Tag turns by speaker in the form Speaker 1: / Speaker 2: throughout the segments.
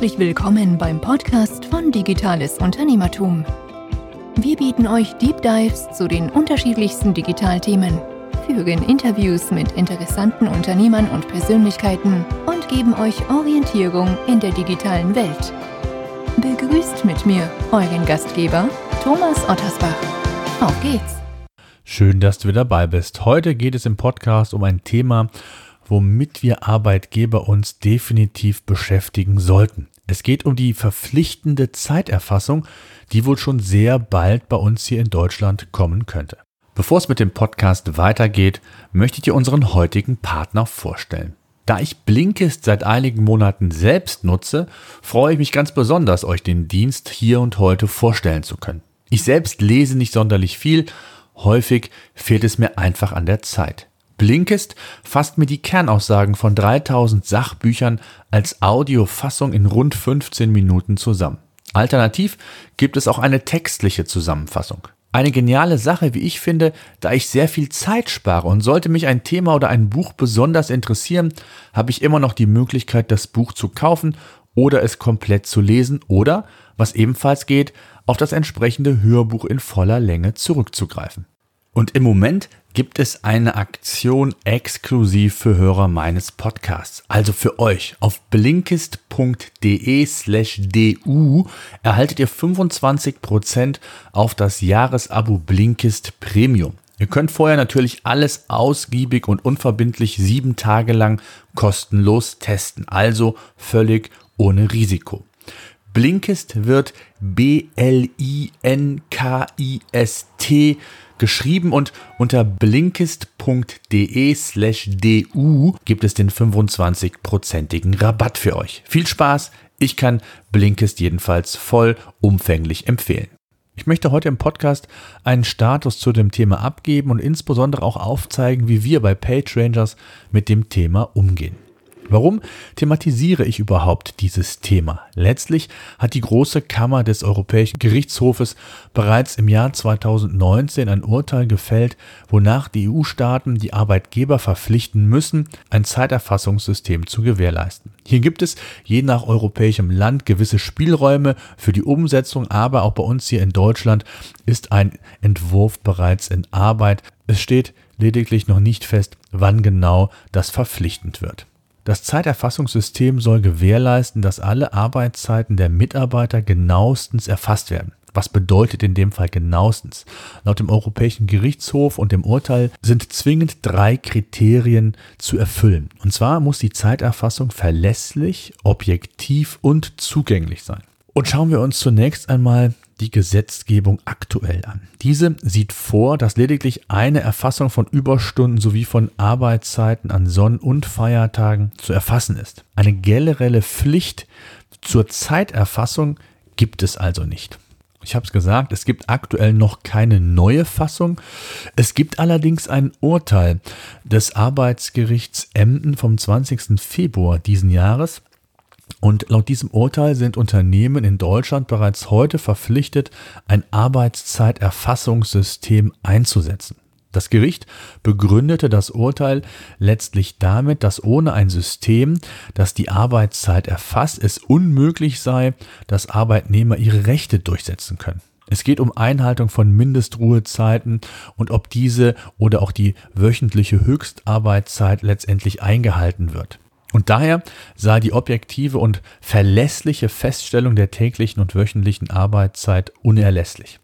Speaker 1: Herzlich willkommen beim Podcast von Digitales Unternehmertum. Wir bieten euch Deep Dives zu den unterschiedlichsten Digitalthemen, führen Interviews mit interessanten Unternehmern und Persönlichkeiten und geben euch Orientierung in der digitalen Welt. Begrüßt mit mir euren Gastgeber Thomas Ottersbach. Auf geht's!
Speaker 2: Schön, dass du wieder dabei bist. Heute geht es im Podcast um ein Thema, womit wir Arbeitgeber uns definitiv beschäftigen sollten. Es geht um die verpflichtende Zeiterfassung, die wohl schon sehr bald bei uns hier in Deutschland kommen könnte. Bevor es mit dem Podcast weitergeht, möchte ich dir unseren heutigen Partner vorstellen. Da ich Blinkist seit einigen Monaten selbst nutze, freue ich mich ganz besonders, euch den Dienst hier und heute vorstellen zu können. Ich selbst lese nicht sonderlich viel, häufig fehlt es mir einfach an der Zeit. Blinkist fasst mir die Kernaussagen von 3000 Sachbüchern als Audiofassung in rund 15 Minuten zusammen. Alternativ gibt es auch eine textliche Zusammenfassung. Eine geniale Sache, wie ich finde, da ich sehr viel Zeit spare und sollte mich ein Thema oder ein Buch besonders interessieren, habe ich immer noch die Möglichkeit, das Buch zu kaufen oder es komplett zu lesen oder, was ebenfalls geht, auf das entsprechende Hörbuch in voller Länge zurückzugreifen. Und im Moment gibt es eine Aktion exklusiv für Hörer meines Podcasts. Also für euch. Auf blinkist.de slash du erhaltet ihr 25% auf das Jahresabo Blinkist Premium. Ihr könnt vorher natürlich alles ausgiebig und unverbindlich sieben Tage lang kostenlos testen. Also völlig ohne Risiko. Blinkist wird B-L-I-N-K-I-S-T geschrieben und unter blinkist.de slash du gibt es den 25-prozentigen Rabatt für euch. Viel Spaß, ich kann Blinkist jedenfalls vollumfänglich empfehlen. Ich möchte heute im Podcast einen Status zu dem Thema abgeben und insbesondere auch aufzeigen, wie wir bei PageRangers mit dem Thema umgehen. Warum thematisiere ich überhaupt dieses Thema? Letztlich hat die große Kammer des Europäischen Gerichtshofes bereits im Jahr 2019 ein Urteil gefällt, wonach die EU-Staaten die Arbeitgeber verpflichten müssen, ein Zeiterfassungssystem zu gewährleisten. Hier gibt es je nach europäischem Land gewisse Spielräume für die Umsetzung, aber auch bei uns hier in Deutschland ist ein Entwurf bereits in Arbeit. Es steht lediglich noch nicht fest, wann genau das verpflichtend wird. Das Zeiterfassungssystem soll gewährleisten, dass alle Arbeitszeiten der Mitarbeiter genauestens erfasst werden. Was bedeutet in dem Fall genauestens? Laut dem Europäischen Gerichtshof und dem Urteil sind zwingend drei Kriterien zu erfüllen. Und zwar muss die Zeiterfassung verlässlich, objektiv und zugänglich sein. Und schauen wir uns zunächst einmal die Gesetzgebung aktuell an. Diese sieht vor, dass lediglich eine Erfassung von Überstunden sowie von Arbeitszeiten an Sonn- und Feiertagen zu erfassen ist. Eine generelle Pflicht zur Zeiterfassung gibt es also nicht. Ich habe es gesagt, es gibt aktuell noch keine neue Fassung. Es gibt allerdings ein Urteil des Arbeitsgerichts Emden vom 20. Februar diesen Jahres, und laut diesem Urteil sind Unternehmen in Deutschland bereits heute verpflichtet, ein Arbeitszeiterfassungssystem einzusetzen. Das Gericht begründete das Urteil letztlich damit, dass ohne ein System, das die Arbeitszeit erfasst, es unmöglich sei, dass Arbeitnehmer ihre Rechte durchsetzen können. Es geht um Einhaltung von Mindestruhezeiten und ob diese oder auch die wöchentliche Höchstarbeitszeit letztendlich eingehalten wird. Und daher sei die objektive und verlässliche Feststellung der täglichen und wöchentlichen Arbeitszeit unerlässlich.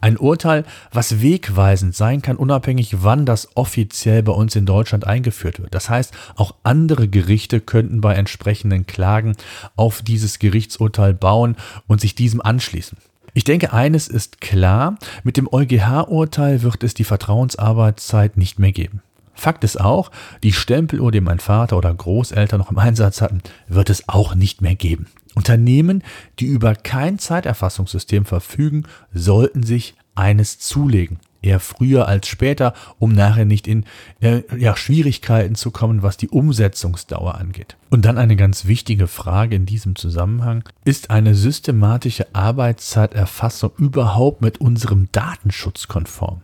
Speaker 2: Ein Urteil, was wegweisend sein kann, unabhängig wann das offiziell bei uns in Deutschland eingeführt wird. Das heißt, auch andere Gerichte könnten bei entsprechenden Klagen auf dieses Gerichtsurteil bauen und sich diesem anschließen. Ich denke, eines ist klar, mit dem EuGH-Urteil wird es die Vertrauensarbeitszeit nicht mehr geben. Fakt ist auch, die Stempeluhr, die mein Vater oder Großeltern noch im Einsatz hatten, wird es auch nicht mehr geben. Unternehmen, die über kein Zeiterfassungssystem verfügen, sollten sich eines zulegen. Eher früher als später, um nachher nicht in äh, ja, Schwierigkeiten zu kommen, was die Umsetzungsdauer angeht. Und dann eine ganz wichtige Frage in diesem Zusammenhang. Ist eine systematische Arbeitszeiterfassung überhaupt mit unserem Datenschutz konform?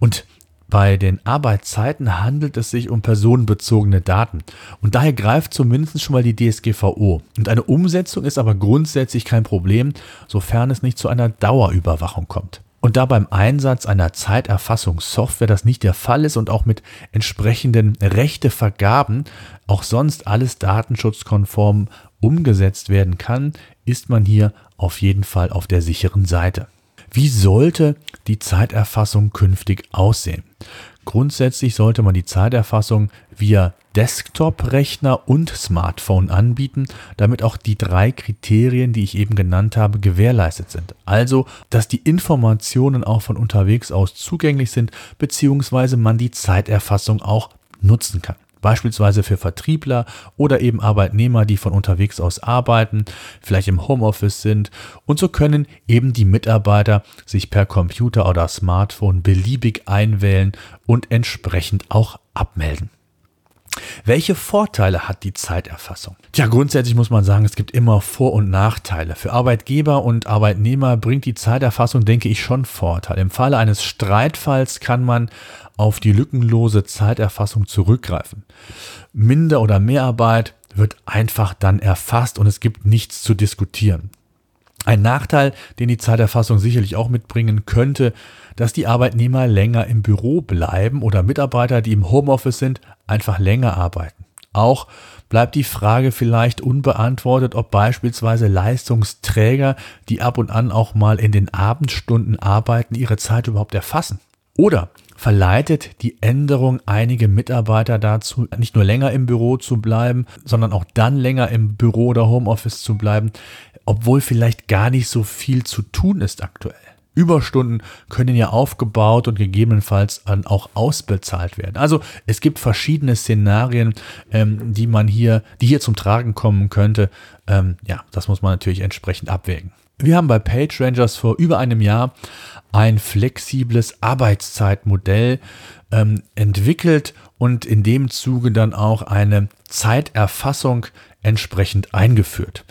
Speaker 2: Und bei den Arbeitszeiten handelt es sich um personenbezogene Daten. Und daher greift zumindest schon mal die DSGVO. Und eine Umsetzung ist aber grundsätzlich kein Problem, sofern es nicht zu einer Dauerüberwachung kommt. Und da beim Einsatz einer Zeiterfassungssoftware das nicht der Fall ist und auch mit entsprechenden Rechtevergaben auch sonst alles datenschutzkonform umgesetzt werden kann, ist man hier auf jeden Fall auf der sicheren Seite. Wie sollte die Zeiterfassung künftig aussehen? Grundsätzlich sollte man die Zeiterfassung via Desktop-Rechner und Smartphone anbieten, damit auch die drei Kriterien, die ich eben genannt habe, gewährleistet sind. Also, dass die Informationen auch von unterwegs aus zugänglich sind, beziehungsweise man die Zeiterfassung auch nutzen kann beispielsweise für Vertriebler oder eben Arbeitnehmer, die von unterwegs aus arbeiten, vielleicht im Homeoffice sind. Und so können eben die Mitarbeiter sich per Computer oder Smartphone beliebig einwählen und entsprechend auch abmelden. Welche Vorteile hat die Zeiterfassung? Tja, grundsätzlich muss man sagen, es gibt immer Vor- und Nachteile. Für Arbeitgeber und Arbeitnehmer bringt die Zeiterfassung, denke ich, schon Vorteile. Im Falle eines Streitfalls kann man auf die lückenlose Zeiterfassung zurückgreifen. Minder- oder Mehrarbeit wird einfach dann erfasst und es gibt nichts zu diskutieren. Ein Nachteil, den die Zeiterfassung sicherlich auch mitbringen könnte, dass die Arbeitnehmer länger im Büro bleiben oder Mitarbeiter, die im Homeoffice sind, einfach länger arbeiten. Auch bleibt die Frage vielleicht unbeantwortet, ob beispielsweise Leistungsträger, die ab und an auch mal in den Abendstunden arbeiten, ihre Zeit überhaupt erfassen. Oder verleitet die Änderung einige Mitarbeiter dazu, nicht nur länger im Büro zu bleiben, sondern auch dann länger im Büro oder Homeoffice zu bleiben, obwohl vielleicht gar nicht so viel zu tun ist aktuell. Überstunden können ja aufgebaut und gegebenenfalls dann auch ausbezahlt werden. Also es gibt verschiedene Szenarien, ähm, die man hier, die hier zum Tragen kommen könnte. Ähm, ja, das muss man natürlich entsprechend abwägen. Wir haben bei PageRangers vor über einem Jahr ein flexibles Arbeitszeitmodell ähm, entwickelt und in dem Zuge dann auch eine Zeiterfassung entsprechend eingeführt.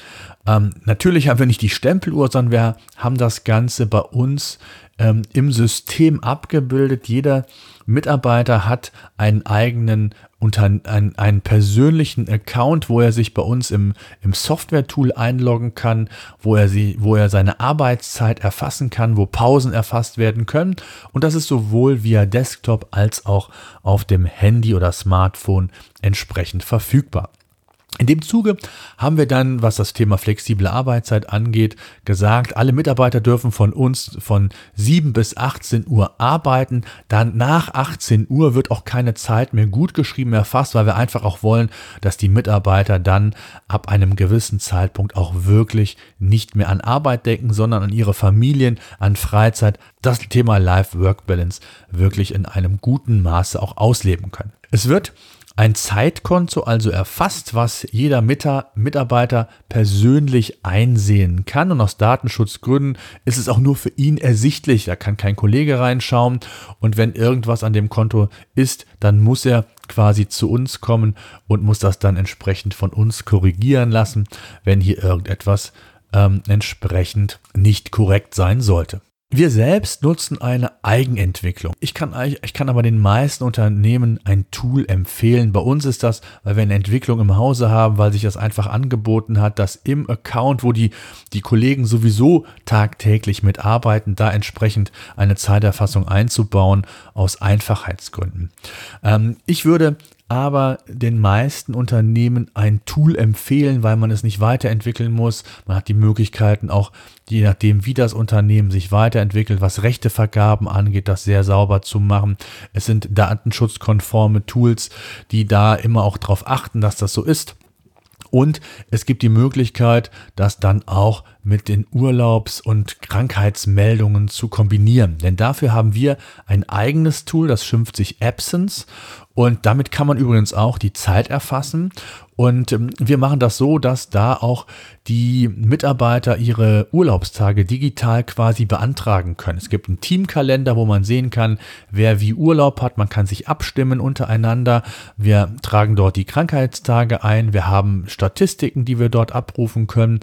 Speaker 2: Ähm, natürlich haben wir nicht die Stempeluhr, sondern wir haben das Ganze bei uns ähm, im System abgebildet. Jeder Mitarbeiter hat einen eigenen unter einen, einen persönlichen Account, wo er sich bei uns im, im Software-Tool einloggen kann, wo er, sie, wo er seine Arbeitszeit erfassen kann, wo Pausen erfasst werden können. Und das ist sowohl via Desktop als auch auf dem Handy oder Smartphone entsprechend verfügbar. In dem Zuge haben wir dann, was das Thema flexible Arbeitszeit angeht, gesagt, alle Mitarbeiter dürfen von uns von 7 bis 18 Uhr arbeiten. Dann nach 18 Uhr wird auch keine Zeit mehr gut geschrieben erfasst, weil wir einfach auch wollen, dass die Mitarbeiter dann ab einem gewissen Zeitpunkt auch wirklich nicht mehr an Arbeit denken, sondern an ihre Familien, an Freizeit, das Thema Life-Work-Balance wirklich in einem guten Maße auch ausleben können. Es wird ein Zeitkonto also erfasst, was jeder Mitarbeiter persönlich einsehen kann. Und aus Datenschutzgründen ist es auch nur für ihn ersichtlich. Da kann kein Kollege reinschauen. Und wenn irgendwas an dem Konto ist, dann muss er quasi zu uns kommen und muss das dann entsprechend von uns korrigieren lassen, wenn hier irgendetwas ähm, entsprechend nicht korrekt sein sollte. Wir selbst nutzen eine Eigenentwicklung. Ich kann, ich kann aber den meisten Unternehmen ein Tool empfehlen. Bei uns ist das, weil wir eine Entwicklung im Hause haben, weil sich das einfach angeboten hat, dass im Account, wo die, die Kollegen sowieso tagtäglich mitarbeiten, da entsprechend eine Zeiterfassung einzubauen aus Einfachheitsgründen. Ähm, ich würde aber den meisten Unternehmen ein Tool empfehlen, weil man es nicht weiterentwickeln muss. Man hat die Möglichkeiten auch, je nachdem, wie das Unternehmen sich weiterentwickelt, was Rechtevergaben angeht, das sehr sauber zu machen. Es sind datenschutzkonforme Tools, die da immer auch darauf achten, dass das so ist. Und es gibt die Möglichkeit, das dann auch mit den Urlaubs- und Krankheitsmeldungen zu kombinieren. Denn dafür haben wir ein eigenes Tool, das schimpft sich Absence. Und damit kann man übrigens auch die Zeit erfassen und ähm, wir machen das so, dass da auch die Mitarbeiter ihre Urlaubstage digital quasi beantragen können. Es gibt einen Teamkalender, wo man sehen kann, wer wie Urlaub hat. Man kann sich abstimmen untereinander. Wir tragen dort die Krankheitstage ein. Wir haben Statistiken, die wir dort abrufen können.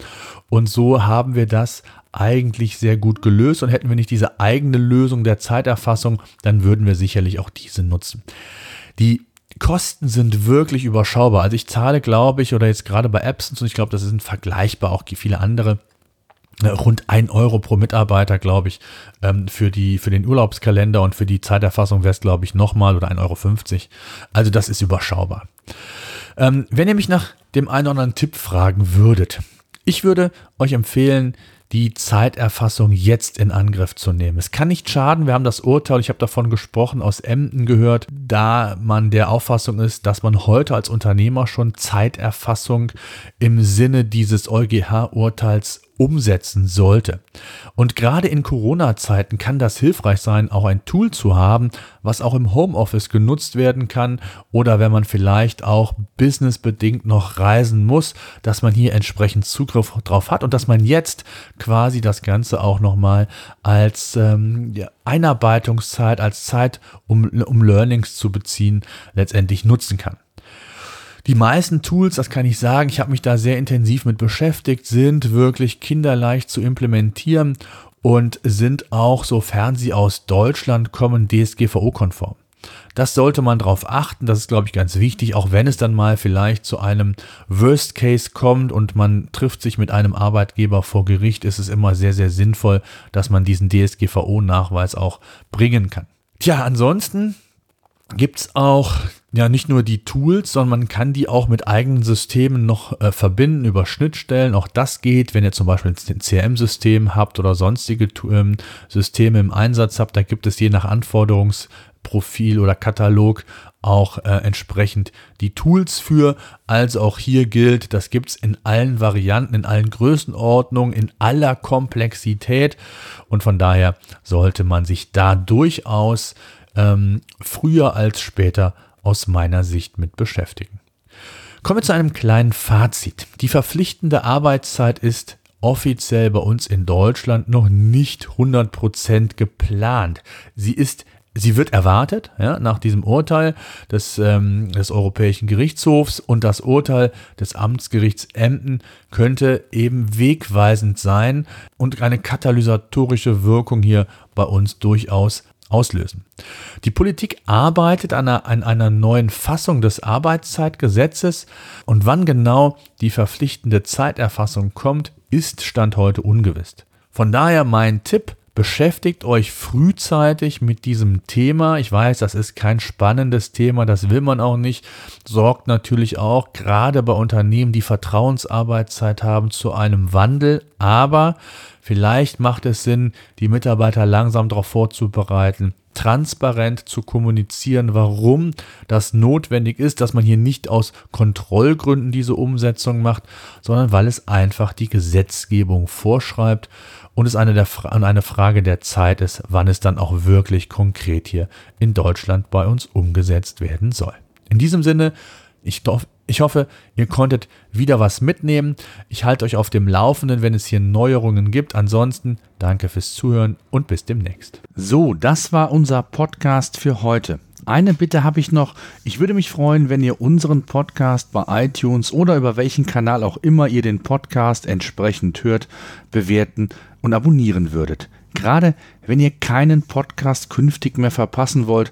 Speaker 2: Und so haben haben wir das eigentlich sehr gut gelöst und hätten wir nicht diese eigene Lösung der Zeiterfassung, dann würden wir sicherlich auch diese nutzen. Die Kosten sind wirklich überschaubar. Also ich zahle, glaube ich, oder jetzt gerade bei Apps und ich glaube, das sind vergleichbar auch viele andere äh, rund ein Euro pro Mitarbeiter, glaube ich, ähm, für, die, für den Urlaubskalender und für die Zeiterfassung wäre es, glaube ich, nochmal oder 1,50 Euro. Also das ist überschaubar. Ähm, wenn ihr mich nach dem einen oder anderen Tipp fragen würdet, ich würde euch empfehlen, die Zeiterfassung jetzt in Angriff zu nehmen. Es kann nicht schaden, wir haben das Urteil, ich habe davon gesprochen, aus Emden gehört, da man der Auffassung ist, dass man heute als Unternehmer schon Zeiterfassung im Sinne dieses EuGH-Urteils umsetzen sollte. Und gerade in Corona-Zeiten kann das hilfreich sein, auch ein Tool zu haben, was auch im Homeoffice genutzt werden kann oder wenn man vielleicht auch businessbedingt noch reisen muss, dass man hier entsprechend Zugriff drauf hat und dass man jetzt quasi das Ganze auch nochmal als ähm, Einarbeitungszeit, als Zeit, um, um Learnings zu beziehen, letztendlich nutzen kann. Die meisten Tools, das kann ich sagen, ich habe mich da sehr intensiv mit beschäftigt, sind wirklich kinderleicht zu implementieren und sind auch, sofern sie aus Deutschland kommen, DSGVO-konform. Das sollte man darauf achten, das ist, glaube ich, ganz wichtig, auch wenn es dann mal vielleicht zu einem Worst Case kommt und man trifft sich mit einem Arbeitgeber vor Gericht, ist es immer sehr, sehr sinnvoll, dass man diesen DSGVO-Nachweis auch bringen kann. Tja, ansonsten gibt es auch ja nicht nur die Tools, sondern man kann die auch mit eigenen Systemen noch äh, verbinden über Schnittstellen. Auch das geht, wenn ihr zum Beispiel ein CRM-System habt oder sonstige ähm, Systeme im Einsatz habt. Da gibt es je nach Anforderungsprofil oder Katalog auch äh, entsprechend die Tools für. Also auch hier gilt, das gibt es in allen Varianten, in allen Größenordnungen, in aller Komplexität. Und von daher sollte man sich da durchaus ähm, früher als später aus meiner Sicht mit beschäftigen. Kommen wir zu einem kleinen Fazit. Die verpflichtende Arbeitszeit ist offiziell bei uns in Deutschland noch nicht 100% geplant. Sie ist Sie wird erwartet ja, nach diesem Urteil des, ähm, des Europäischen Gerichtshofs und das Urteil des Amtsgerichts Emden könnte eben wegweisend sein und eine katalysatorische Wirkung hier bei uns durchaus auslösen. Die Politik arbeitet an einer, an einer, neuen Fassung des Arbeitszeitgesetzes und wann genau die verpflichtende Zeiterfassung kommt, ist Stand heute ungewiss. Von daher mein Tipp, beschäftigt euch frühzeitig mit diesem Thema. Ich weiß, das ist kein spannendes Thema, das will man auch nicht. Sorgt natürlich auch gerade bei Unternehmen, die Vertrauensarbeitszeit haben, zu einem Wandel. Aber vielleicht macht es Sinn, die Mitarbeiter langsam darauf vorzubereiten, transparent zu kommunizieren, warum das notwendig ist, dass man hier nicht aus Kontrollgründen diese Umsetzung macht, sondern weil es einfach die Gesetzgebung vorschreibt und es eine, der, eine Frage der Zeit ist, wann es dann auch wirklich konkret hier in Deutschland bei uns umgesetzt werden soll. In diesem Sinne, ich, ich hoffe, ihr konntet wieder was mitnehmen. Ich halte euch auf dem Laufenden, wenn es hier Neuerungen gibt. Ansonsten danke fürs Zuhören und bis demnächst.
Speaker 3: So, das war unser Podcast für heute. Eine Bitte habe ich noch. Ich würde mich freuen, wenn ihr unseren Podcast bei iTunes oder über welchen Kanal auch immer ihr den Podcast entsprechend hört, bewerten und abonnieren würdet. Gerade wenn ihr keinen Podcast künftig mehr verpassen wollt,